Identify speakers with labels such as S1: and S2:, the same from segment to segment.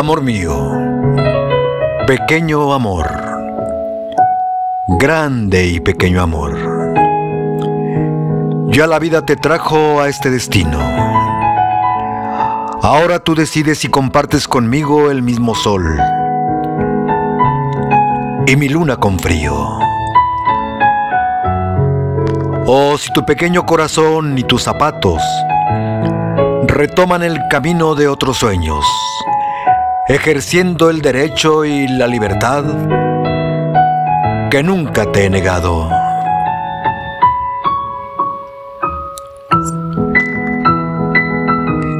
S1: Amor mío, pequeño amor, grande y pequeño amor. Ya la vida te trajo a este destino. Ahora tú decides si compartes conmigo el mismo sol y mi luna con frío. O si tu pequeño corazón y tus zapatos retoman el camino de otros sueños ejerciendo el derecho y la libertad que nunca te he negado.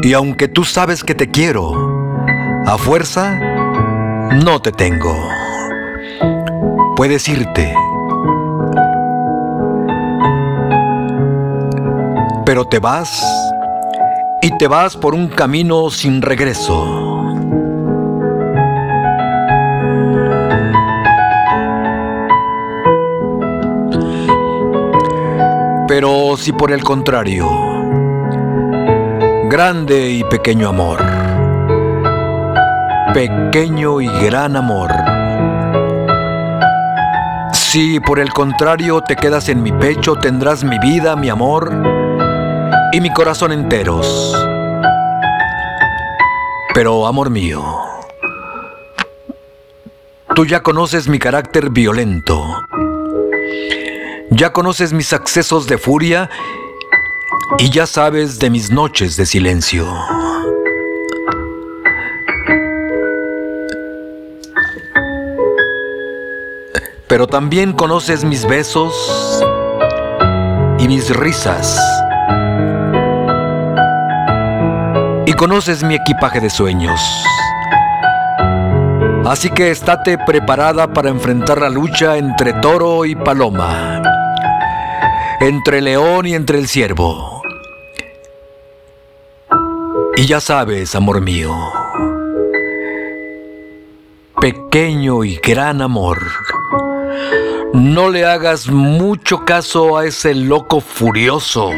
S1: Y aunque tú sabes que te quiero, a fuerza, no te tengo. Puedes irte. Pero te vas y te vas por un camino sin regreso. Pero si por el contrario, grande y pequeño amor, pequeño y gran amor, si por el contrario te quedas en mi pecho, tendrás mi vida, mi amor y mi corazón enteros. Pero, amor mío, tú ya conoces mi carácter violento ya conoces mis accesos de furia y ya sabes de mis noches de silencio. Pero también conoces mis besos y mis risas. Y conoces mi equipaje de sueños. Así que estate preparada para enfrentar la lucha entre toro y paloma entre león y entre el ciervo. Y ya sabes, amor mío, pequeño y gran amor, no le hagas mucho caso a ese loco furioso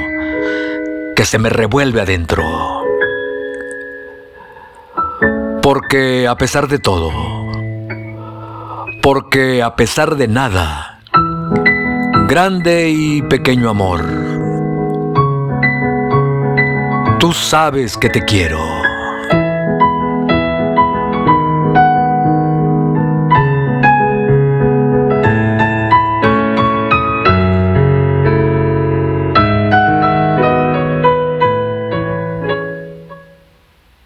S1: que se me revuelve adentro. Porque a pesar de todo, porque a pesar de nada, grande y pequeño amor. Tú sabes que te quiero.